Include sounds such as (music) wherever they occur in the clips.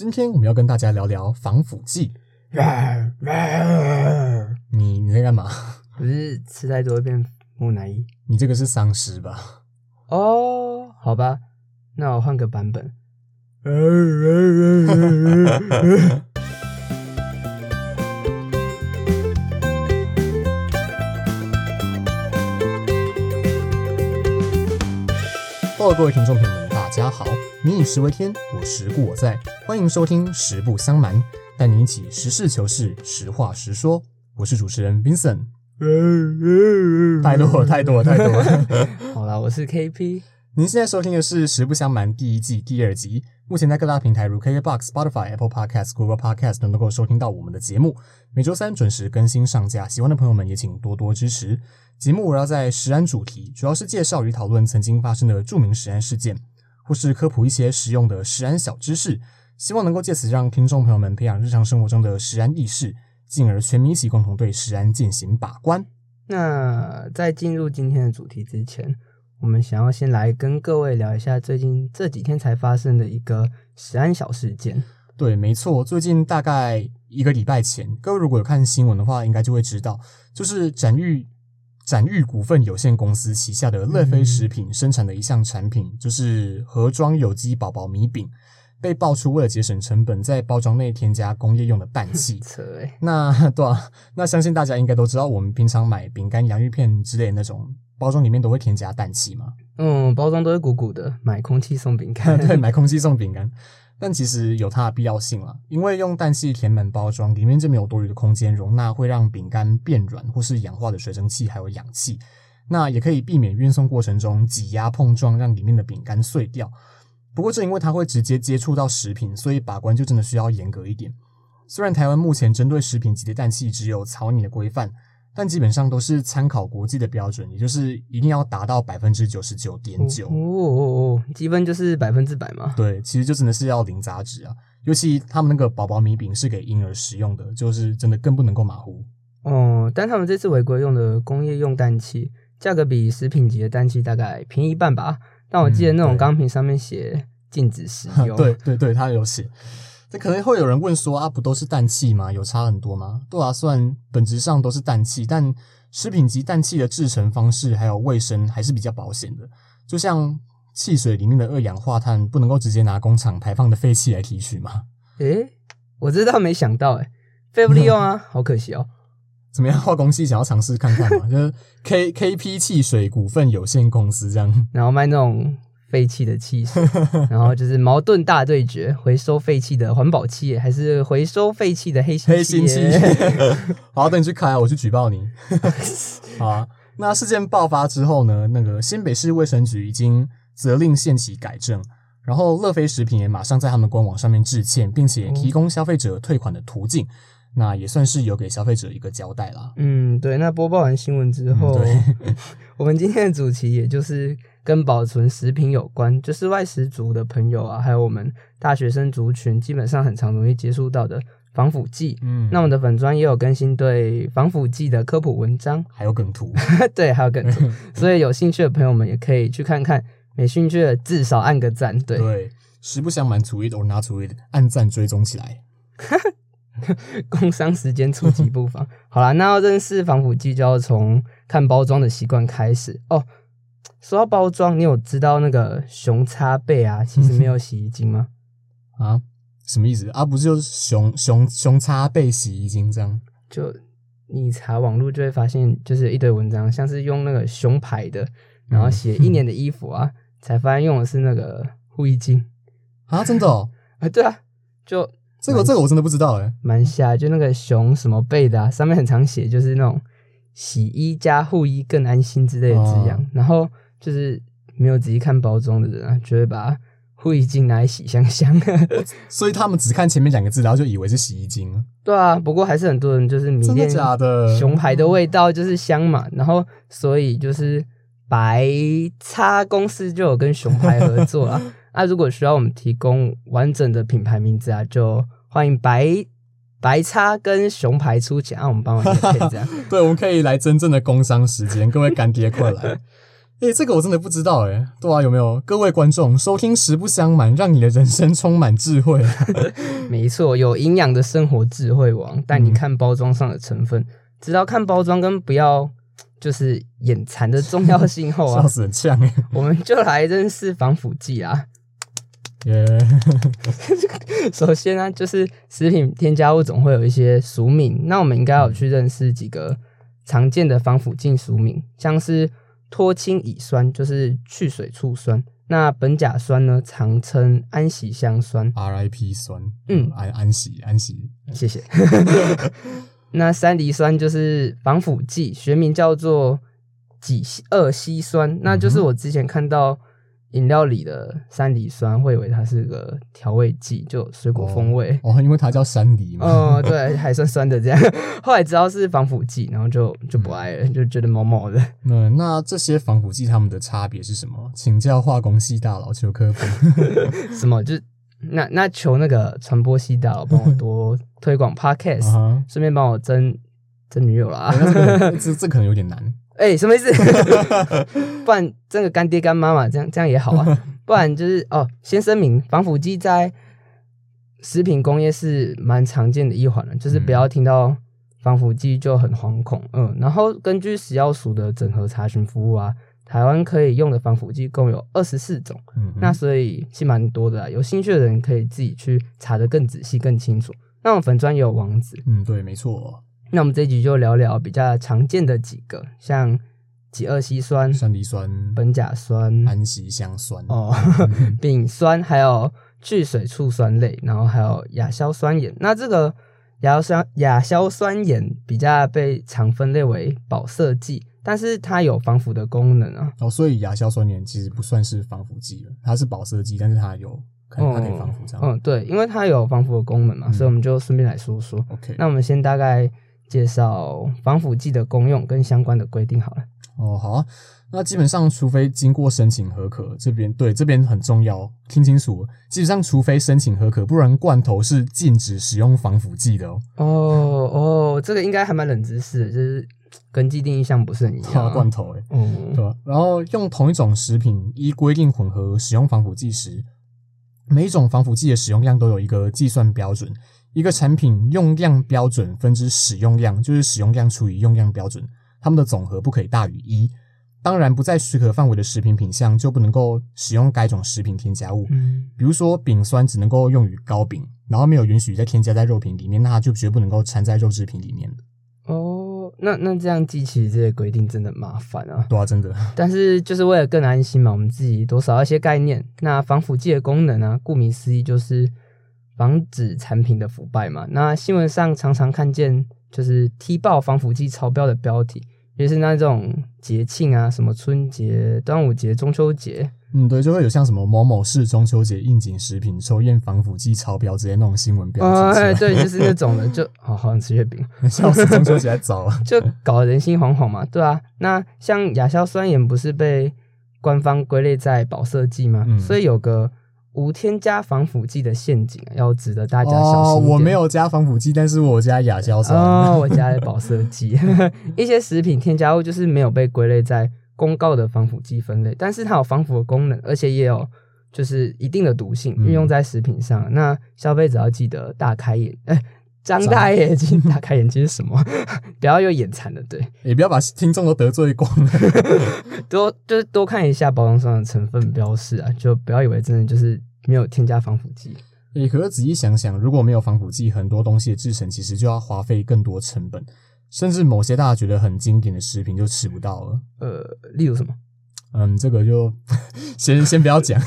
今天我们要跟大家聊聊防腐剂。你你在干嘛？不是吃太多会变木乃伊你这个是丧尸吧？哦？好吧，那我换个版本。(laughs) Hello，各位听众朋友们，大家好！民以食为天，我食故我在，欢迎收听《食不相瞒》，带你一起实事求是、实话实说。我是主持人 Vincent。太多了，太多了，太多了。(laughs) 好啦，我是 KP。您现在收听的是《实不相瞒》第一季第二集，目前在各大平台如 KKBox、Spotify、Apple Podcasts、Google Podcasts 都能够收听到我们的节目。每周三准时更新上架，喜欢的朋友们也请多多支持。节目围绕在食安主题，主要是介绍与讨论曾经发生的著名食安事件，或是科普一些实用的食安小知识，希望能够借此让听众朋友们培养日常生活中的食安意识，进而全民一起共同对食安进行把关。那在进入今天的主题之前，我们想要先来跟各位聊一下最近这几天才发生的一个食安小事件。对，没错，最近大概一个礼拜前，各位如果有看新闻的话，应该就会知道，就是展玉展誉股份有限公司旗下的乐飞食品生产的一项产品，就是盒装有机宝宝米饼，被爆出为了节省成本，在包装内添加工业用的氮气。(laughs) 那对啊，那相信大家应该都知道，我们平常买饼干、洋芋片之类的那种包装里面都会添加氮气嘛。嗯，包装都是鼓鼓的，买空气送饼干。(laughs) 对，买空气送饼干。但其实有它的必要性啦，因为用氮气填满包装，里面就没有多余的空间容纳会让饼干变软或是氧化的水蒸气还有氧气，那也可以避免运送过程中挤压碰撞，让里面的饼干碎掉。不过正因为它会直接接触到食品，所以把关就真的需要严格一点。虽然台湾目前针对食品级的氮气只有草拟的规范，但基本上都是参考国际的标准，也就是一定要达到百分之九十九点九。哦哦哦，积分就是百分之百嘛。对，其实就真的是要零杂质啊。尤其他们那个宝宝米饼是给婴儿食用的，就是真的更不能够马虎。哦，但他们这次违规用的工业用氮气，价格比食品级的氮气大概便宜一半吧。但我记得那种钢瓶上面写禁止使用。对 (laughs) 对对，它有写。这可能会有人问说啊，不都是氮气吗？有差很多吗？对啊，虽然本质上都是氮气，但食品级氮气的制成方式还有卫生还是比较保险的。就像汽水里面的二氧化碳，不能够直接拿工厂排放的废气来提取吗？诶，我知道，没想到诶，废不利用啊，(laughs) 好可惜哦。怎么样？化工系想要尝试看看嘛？(laughs) 就是 K K P 汽水股份有限公司这样。然后卖那种废弃的汽水，(laughs) 然后就是矛盾大对决：回收废弃的环保企业，还是回收废弃的黑心黑心企业？(laughs) 好，等你去开啊，我去举报你。(laughs) 好啊。那事件爆发之后呢，那个新北市卫生局已经责令限期改正，然后乐飞食品也马上在他们官网上面致歉，并且提供消费者退款的途径。那也算是有给消费者一个交代啦。嗯，对。那播报完新闻之后，嗯我们今天的主题也就是跟保存食品有关，就是外食族的朋友啊，还有我们大学生族群，基本上很常容易接触到的防腐剂。嗯，那我们的粉砖也有更新对防腐剂的科普文章，还有梗图，(laughs) 对，还有梗图，(laughs) 所以有兴趣的朋友们也可以去看看。没兴趣的至少按个赞，对，对，实不相瞒，to it or not to it，按赞追踪起来。(laughs) 工商时间触及不妨。好啦，那要认识防腐剂，就要从看包装的习惯开始哦。说到包装，你有知道那个熊擦背啊，其实没有洗衣精吗？(laughs) 啊，什么意思啊？不是就是熊熊熊擦背洗衣精这样？就你查网络就会发现，就是一堆文章，像是用那个熊牌的，然后写一年的衣服啊，才发现用的是那个护衣精啊，真的哦，(laughs) 啊。对啊，就这个这个我真的不知道哎。蛮瞎，就那个熊什么背的啊，上面很常写就是那种洗衣加护衣更安心之类的字样，哦然后就是没有仔细看包装的人啊，就会把护衣精拿来洗香香。(laughs) 所以他们只看前面两个字，然后就以为是洗衣精，对啊，不过还是很多人就是迷恋假的？熊牌的味道就是香嘛，然后所以就是白叉公司就有跟熊牌合作啊。(laughs) 啊，如果需要我们提供完整的品牌名字啊，就欢迎白白叉跟熊牌出钱，让、我们帮忙业配这样。(laughs) 对，我们可以来真正的工商时间，各位干爹快来。(laughs) 哎、这个我真的不知道哎、对啊，有没有各位观众收听实不相瞒，让你的人生充满智慧？(laughs) 没错，有营养的生活智慧王带你看包装上的成分，知道看包装跟不要就是眼馋的重要性后啊笑啊，死很呛哎、我们就来认识防腐剂啊。耶、(laughs) 首先呢、就是食品添加物总会有一些俗名，那我们应该有去认识几个常见的防腐剂俗名，像是脱氢乙酸，就是去水醋酸。那苯甲酸呢，常称安喜香酸。RIP 酸，嗯安安息安息，谢谢。(laughs) 那三梨酸就是防腐剂，学名叫做己二烯酸。那就是我之前看到饮料里的山梨酸，会以为它是个调味剂，就水果风味。哦，因为它叫山梨嘛。哦，对，还酸酸的这样。后来知道是防腐剂，然后就就不爱了，就觉得毛毛的。那那这些防腐剂它们的差别是什么？请教化工系大佬求科普。(laughs) 什么？就是那那求那个传播系大佬帮我多推广 (laughs) podcast，顺便帮我争争女友啦。这 (laughs) 这可能有点难。哎、什么意思？(laughs) 不然这个干爹干妈嘛，这样这样也好啊。(laughs) 不然就是哦，先声明，防腐剂在食品工业是蛮常见的一环了，就是不要听到防腐剂就很惶恐。嗯，然后根据食药署的整合查询服务啊，台湾可以用的防腐剂共有二十四种，嗯，那所以是蛮多的啊。有兴趣的人可以自己去查的更仔细、更清楚。那粉专也有网址，嗯，对，没错，那我们这一集就聊聊比较常见的几个，像己二烯酸、山梨酸、苯甲酸、氨烯香酸。哦、(laughs) 丙酸，还有聚水醋酸类，然后还有亚硝酸盐。那这个亚硝酸亚硝酸盐比较被常分类为保色剂，但是它有防腐的功能啊。哦，所以亚硝酸盐其实不算是防腐剂了，它是保色剂，但是它有可能它可以防腐这样。嗯，对，因为它有防腐的功能嘛，嗯所以我们就顺便来说说。OK，那我们先大概介绍防腐剂的功用跟相关的规定好了。哦，好啊。那基本上，除非经过申请合可，这边对这边很重要，听清楚。基本上，除非申请合可，不然罐头是禁止使用防腐剂的哦。哦哦，这个应该还蛮冷知识，就是跟既定印象不是很一样、啊。罐头诶、嗯对吧？然后用同一种食品依规定混合使用防腐剂时，每一种防腐剂的使用量都有一个计算标准。一个产品用量标准分之使用量，就是使用量除以用量标准，它们的总和不可以大于一。当然，不在许可范围的食品品项就不能够使用该种食品添加物。嗯比如说，丙酸只能够用于糕饼，然后没有允许再添加在肉品里面，那它就绝不能够掺在肉制品里面的。哦，那那这样记起这些规定真的麻烦啊。对啊，真的。但是就是为了更安心嘛，我们自己多少一些概念。那防腐剂的功能呢、顾名思义就是防止产品的腐败嘛。那新闻上常常看见就是踢爆防腐剂超标的标题，也是那种节庆啊，什么春节、端午节、中秋节，嗯，对，就会有像什么某某市中秋节应景食品抽验防腐剂超标之类那种新闻标哦，题出来，哎，对，就是那种的，就好好想吃月饼。(laughs) 笑死，中秋节还早啊。就搞得人心惶惶嘛，对啊。那像亚硝酸盐不是被官方归类在保色剂吗？嗯所以有个无添加防腐剂的陷阱，要值得大家小哦，心哦。我没有加防腐剂，但是我有加亚硝酸。哦，(laughs) 我加的保色剂，(laughs) 一些食品添加物就是没有被归类在公告的防腐剂分类，但是它有防腐的功能，而且也有就是一定的毒性，嗯运用在食品上。那消费者要记得大开眼，哎、(laughs) 张大眼睛，打开眼睛是什么？(laughs) 不要又眼馋了，对。也不要把听众都得罪光了。(laughs) 多就是多看一下包装上的成分标示啊，就不要以为真的就是没有添加防腐剂。诶，可是仔细想想，如果没有防腐剂，很多东西的制成其实就要花费更多成本，甚至某些大家觉得很经典的食品就吃不到了。呃，例如什么？嗯，这个就 (laughs) 先先不要讲。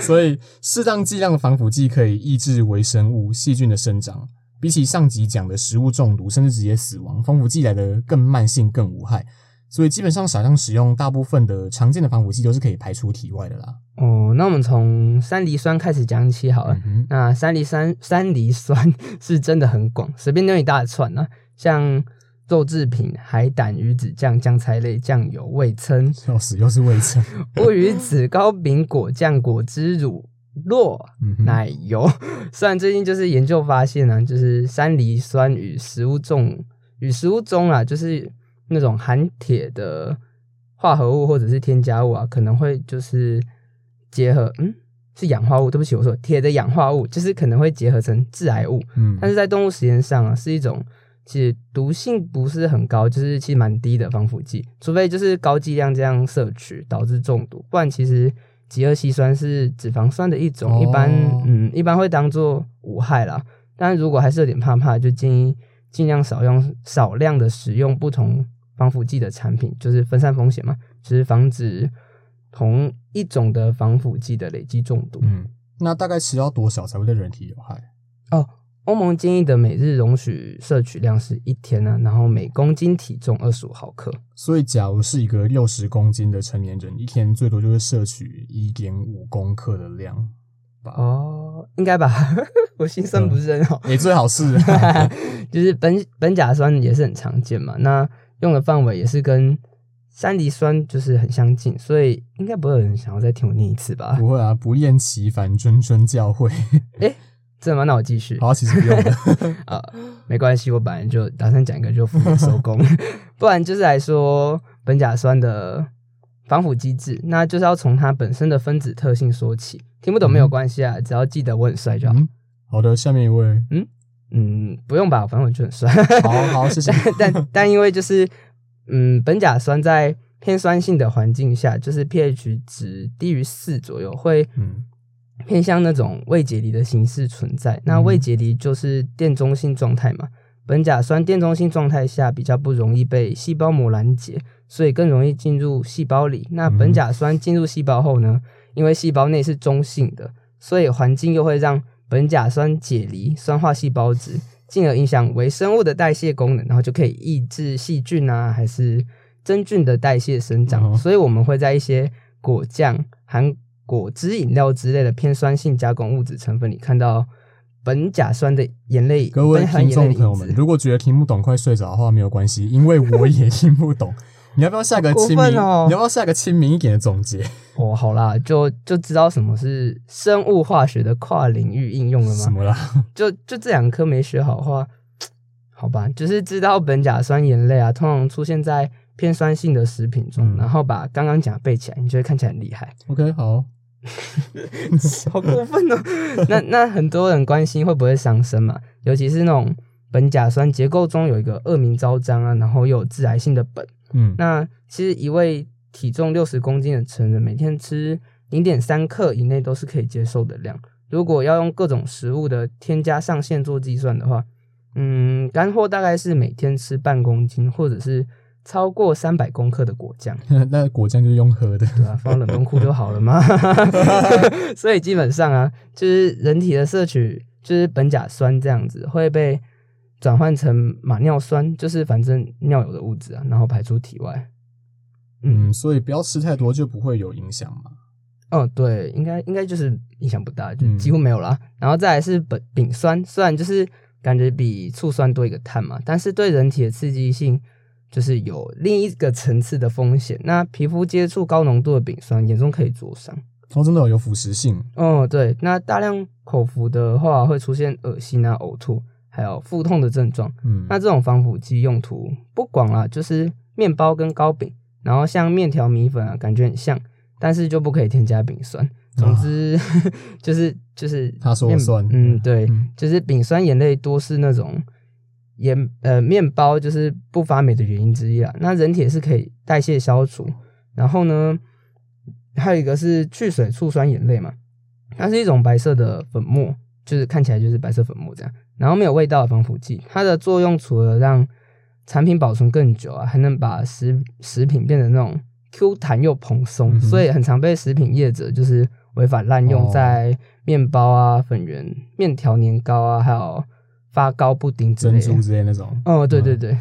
所以，适当剂量的防腐剂可以抑制微生物、细菌的生长。比起上集讲的食物中毒甚至直接死亡，防腐剂来的更慢性、更无害。所以，基本上少量使用，大部分的常见的防腐剂都是可以排出体外的啦。哦，那我们从山梨酸开始讲起好了。嗯，那山梨酸山梨酸是真的很广，随便弄一大串啊，像肉制品、海胆、鱼子酱、酱菜类、酱油、味噌、笑死，又是味噌。乌鱼子、糕饼、果酱、果汁乳酪、奶油。(laughs) 虽然最近就是研究发现呢、就是山梨酸与食物中与食物中啊，就是那种含铁的化合物或者是添加物啊，可能会就是结合，嗯，是氧化物，对不起，我说铁的氧化物，就是可能会结合成致癌物。嗯，但是在动物实验上啊，是一种其实毒性不是很高，就是其实蛮低的防腐剂，除非就是高剂量这样摄取导致中毒，不然其实己二烯酸是脂肪酸的一种，一般哦嗯一般会当做无害啦。但如果还是有点怕怕，就建议尽量少用少量的使用不同防腐剂的产品，就是分散风险嘛，就是防止同一种的防腐剂的累积中毒。嗯，那大概吃到多少才会对人体有害？欧盟建议的每日容许摄取量是一天呢、然后每公斤体重二十五毫克。所以，假如是一个六十公斤的成年人，一天最多就是摄取一点五公克的量吧？哦，应该吧？(laughs) 我心算不是很好。也、最好是 (laughs) 就是苯苯甲酸也是很常见嘛，那用的范围也是跟山梨酸就是很相近，所以应该不会有人想要再听我念一次吧？不会啊，不厌其烦，谆谆教诲。真的吗？那我继续。好，其实不用的。啊，(laughs) 没关系，我本来就打算讲一个就负责收工，(laughs) 不然就是来说苯甲酸的防腐机制，那就是要从它本身的分子特性说起。听不懂没有关系啊，只要记得我很帅就好。嗯，好的，下面一位。嗯，不用吧，反正我就很帅。好好，(laughs) 谢谢。但但因为就是嗯，苯甲酸在偏酸性的环境下，就是 pH 值低于四左右，会嗯偏向那种未解离的形式存在。那嗯未解离就是电中性状态嘛，苯甲酸电中性状态下比较不容易被细胞膜拦截，所以更容易进入细胞里。那嗯苯甲酸进入细胞后呢，因为细胞内是中性的，所以环境又会让苯甲酸解离酸化细胞质，进而影响微生物的代谢功能，然后就可以抑制细菌啊还是真菌的代谢生长。所以我们会在一些果酱含果汁饮料之类的偏酸性加工物质成分里看到苯甲酸的眼泪，各位听众朋友们，如果觉得听不懂，快睡着的话没有关系，因为我也听不懂。(laughs) 你要不要下个亲民？哦你要不要下个亲民一点的总结？哦，好啦，就就知道什么是生物化学的跨领域应用了吗？什么啦？(laughs) 就就这两科没学好的话，(tsk) 好吧，就是知道苯甲酸盐类啊，通常出现在偏酸性的食品中，嗯然后把刚刚讲的背起来，你就会看起来很厉害。OK，好，(laughs) 好过分哦！(laughs) 那那很多人关心会不会伤身嘛，尤其是那种苯甲酸结构中有一个恶名昭彰啊，然后又有致癌性的苯。嗯，那其实一位体重六十公斤的成人，每天吃零点三克以内都是可以接受的量。如果要用各种食物的添加上限做计算的话，嗯，干货大概是每天吃半公斤，或者是超过三百公克的果酱。(laughs) 那果酱就是用喝的。对啊，放冷冻库就好了嘛。(laughs) 所以基本上啊，就是人体的摄取，就是苯甲酸这样子会被转换成马尿酸，就是反正尿有的物质啊，然后排出体外。嗯，嗯，所以不要吃太多，就不会有影响嘛。哦，对，应该应该就是影响不大，就嗯几乎没有啦。然后再来是苯丙酸，虽然就是感觉比醋酸多一个碳嘛，但是对人体的刺激性就是有另一个层次的风险。那皮肤接触高浓度的丙酸，严重可以灼伤。哦，真的有有腐蚀性。哦，对，那大量口服的话会出现恶心啊、呕吐，还有腹痛的症状。嗯，那这种防腐剂用途不广啦，就是面包跟糕饼，然后像面条、米粉啊，感觉很像，但是就不可以添加丙酸。总之、(laughs) 就是就是啊他说了面算嗯，对，嗯就是丙酸盐类多是那种盐呃面包就是不发霉的原因之一啦。那人体也是可以代谢消除，然后呢，还有一个是去水醋酸盐类嘛，它是一种白色的粉末，就是看起来就是白色粉末这样，然后没有味道的防腐剂。它的作用除了让产品保存更久啊，还能把食食品变得那种 Q 弹又蓬松，嗯所以很常被食品业者就是违法滥用哦在面包啊、粉圆、面条、年糕啊，还有发糕、布丁之类的。珍珠之类那种。哦，对对嗯对，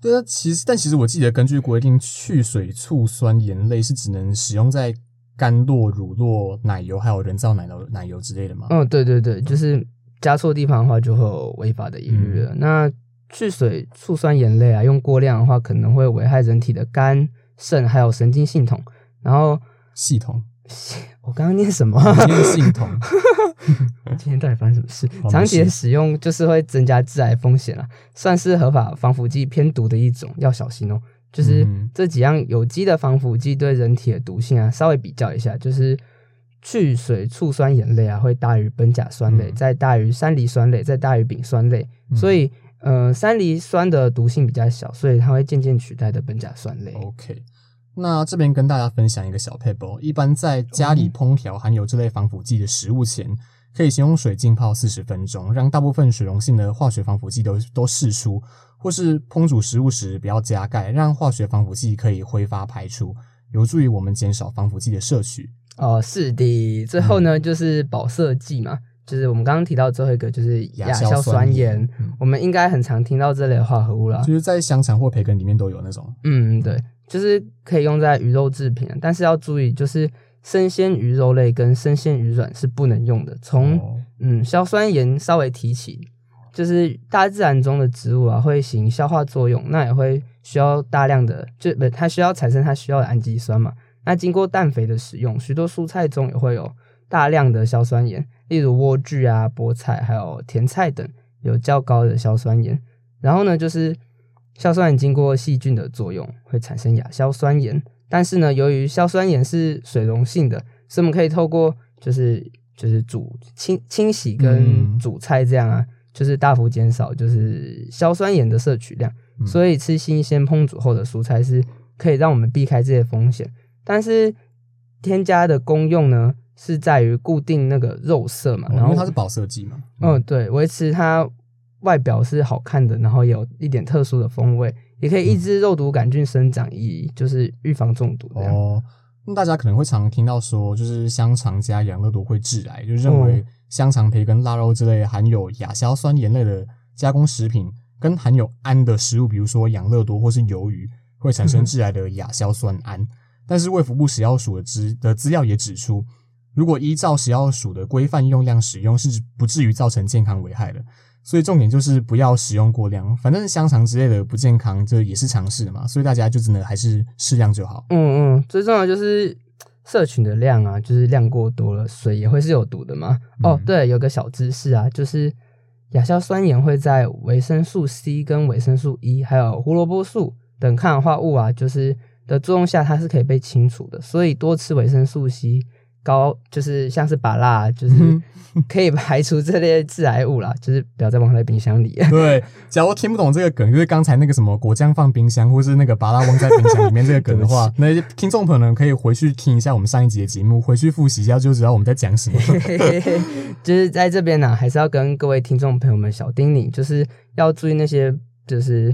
对啊，其实但其实我记得根据规定，去水醋酸盐类是只能使用在甘酪、乳酪、奶油还有人造奶油奶油之类的嘛。嗯，对对对，就是加错地方的话，就会有违法的疑虑嗯了。那去水醋酸盐类啊，用过量的话，可能会危害人体的肝、肾还有神经系统。然后系统，(laughs) 我刚刚念什么？念系统，(laughs) 今天到底发生什么事好？长期的使用就是会增加致癌风险啊，算是合法防腐剂偏毒的一种，要小心哦。就是嗯这几样有机的防腐剂对人体的毒性啊，稍微比较一下，就是去水醋酸盐类啊会大于苯甲酸类，嗯再大于山梨酸类，再大于丙酸类，嗯所以呃山梨酸的毒性比较小，所以它会渐渐取代的苯甲酸类。OK，那这边跟大家分享一个小 paper，一般在家里烹调含有这类防腐剂的食物前，可以先用水浸泡四十分钟，让大部分水溶性的化学防腐剂都都释出，或是烹煮食物时不要加盖，让化学防腐剂可以挥发排出，有助于我们减少防腐剂的摄取。哦，是的。最后嗯呢，就是保色剂嘛，就是我们刚刚提到最后一个就是亚亚硝硝酸酸盐盐，嗯我们应该很常听到这类化合物啦。就是在香肠或培根里面都有那种。嗯，对，就是可以用在鱼肉制品啊，但是要注意，就是生鲜鱼肉类跟生鲜鱼卵是不能用的。从、哦嗯硝酸盐稍微提起，就是大自然中的植物啊会行消化作用，那也会需要大量的，就不它需要产生它需要的氨基酸嘛。那经过氮肥的使用，许多蔬菜中也会有大量的硝酸盐，例如莴苣啊、菠菜还有甜菜等有较高的硝酸盐。然后呢，就是硝酸盐经过细菌的作用会产生亚硝酸盐，但是呢，由于硝酸盐是水溶性的，所以我们可以透过就是就是煮清清洗跟嗯煮菜这样啊，就是大幅减少就是硝酸盐的摄取量。嗯所以吃新鲜烹煮后的蔬菜是可以让我们避开这些风险。但是添加的功用呢，是在于固定那个肉色嘛，哦然后它是保色剂嘛。嗯，对，维持它外表是好看的，然后有一点特殊的风味，也可以抑制肉毒杆菌生长，以就是预防中毒这样。哦，那大家可能会常听到说，就是香肠加养乐多会致癌，就认为哦香肠、培根、腊肉之类含有亚硝酸盐类的加工食品，跟含有氨的食物，比如说养乐多或是鱿鱼，会产生 (laughs) 致癌的亚硝酸胺。但是卫福部食药署的资的资料也指出，如果依照食药署的规范用量使用，是不至于造成健康危害的。所以重点就是不要使用过量，反正香肠之类的不健康，这也是常识嘛。所以大家就真的还是适量就好。嗯嗯，最重要就是社群的量啊，就是量过多了，水也会是有毒的嘛。哦嗯，对，有个小知识啊，就是亚硝酸盐会在维生素 C 跟维生素 E 还有胡萝卜素等抗氧化物啊，就是的作用下，它是可以被清除的。所以多吃维生素 C 高，就是像是把辣，就是嗯 (laughs) (laughs) 可以排除这类致癌物啦，就是不要再放在冰箱里。对，假如听不懂这个梗，就是刚才那个什么果酱放冰箱，或是那个拔拉翁在冰箱里面这个梗的话，(laughs) 那些听众朋友呢可以回去听一下我们上一集的节目，回去复习一下就知道我们在讲什么。就是在这边呢、还是要跟各位听众朋友们小叮咛，就是要注意那些，就是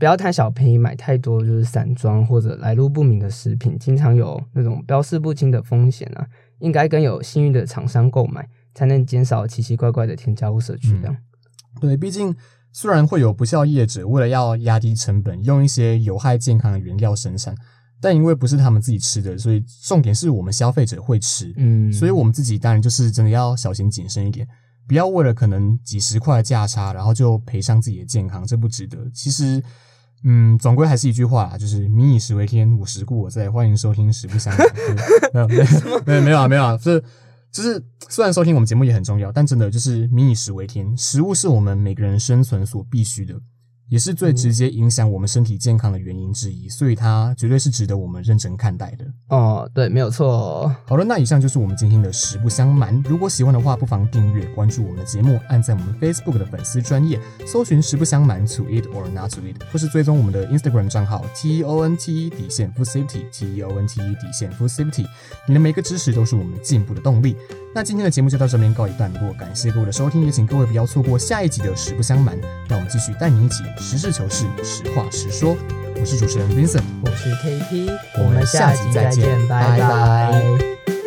不要贪小便宜买太多，就是散装或者来路不明的食品，经常有那种标示不清的风险啊。应该跟有信誉的厂商购买，才能减少奇奇怪怪的添加物摄取量。对，毕竟虽然会有不孝业者为了要压低成本，用一些有害健康的原料生产，但因为不是他们自己吃的，所以重点是我们消费者会吃。嗯，所以我们自己当然就是真的要小心谨慎一点，不要为了可能几十块的价差，然后就赔上自己的健康，这不值得。其实，嗯，总归还是一句话啦，就是民以食为天，我食故我在。欢迎收听《食不相没有没有没有没有啊没有啊，就是就是虽然收听我们节目也很重要，但真的就是民以食为天，食物是我们每个人生存所必须的。也是最直接影响我们身体健康的原因之一，所以它绝对是值得我们认真看待的。哦，对，没有错。好了，那以上就是我们今天的实不相瞒。如果喜欢的话，不妨订阅、关注我们的节目，按在我们 Facebook 的粉丝专业，搜寻“实不相瞒 ”to it or not to it，或是追踪我们的 Instagram 账号 T E O N T E 底线 Food Safety T E O N T E 底线 Food Safety。你的每个支持都是我们进步的动力。那今天的节目就到这边告一段落，感谢各位的收听，也请各位不要错过下一集的实不相瞒。让我们继续带你一起实事求是、实话实说。我是主持人 Vincent，我是 KP，我们下集再见拜拜拜拜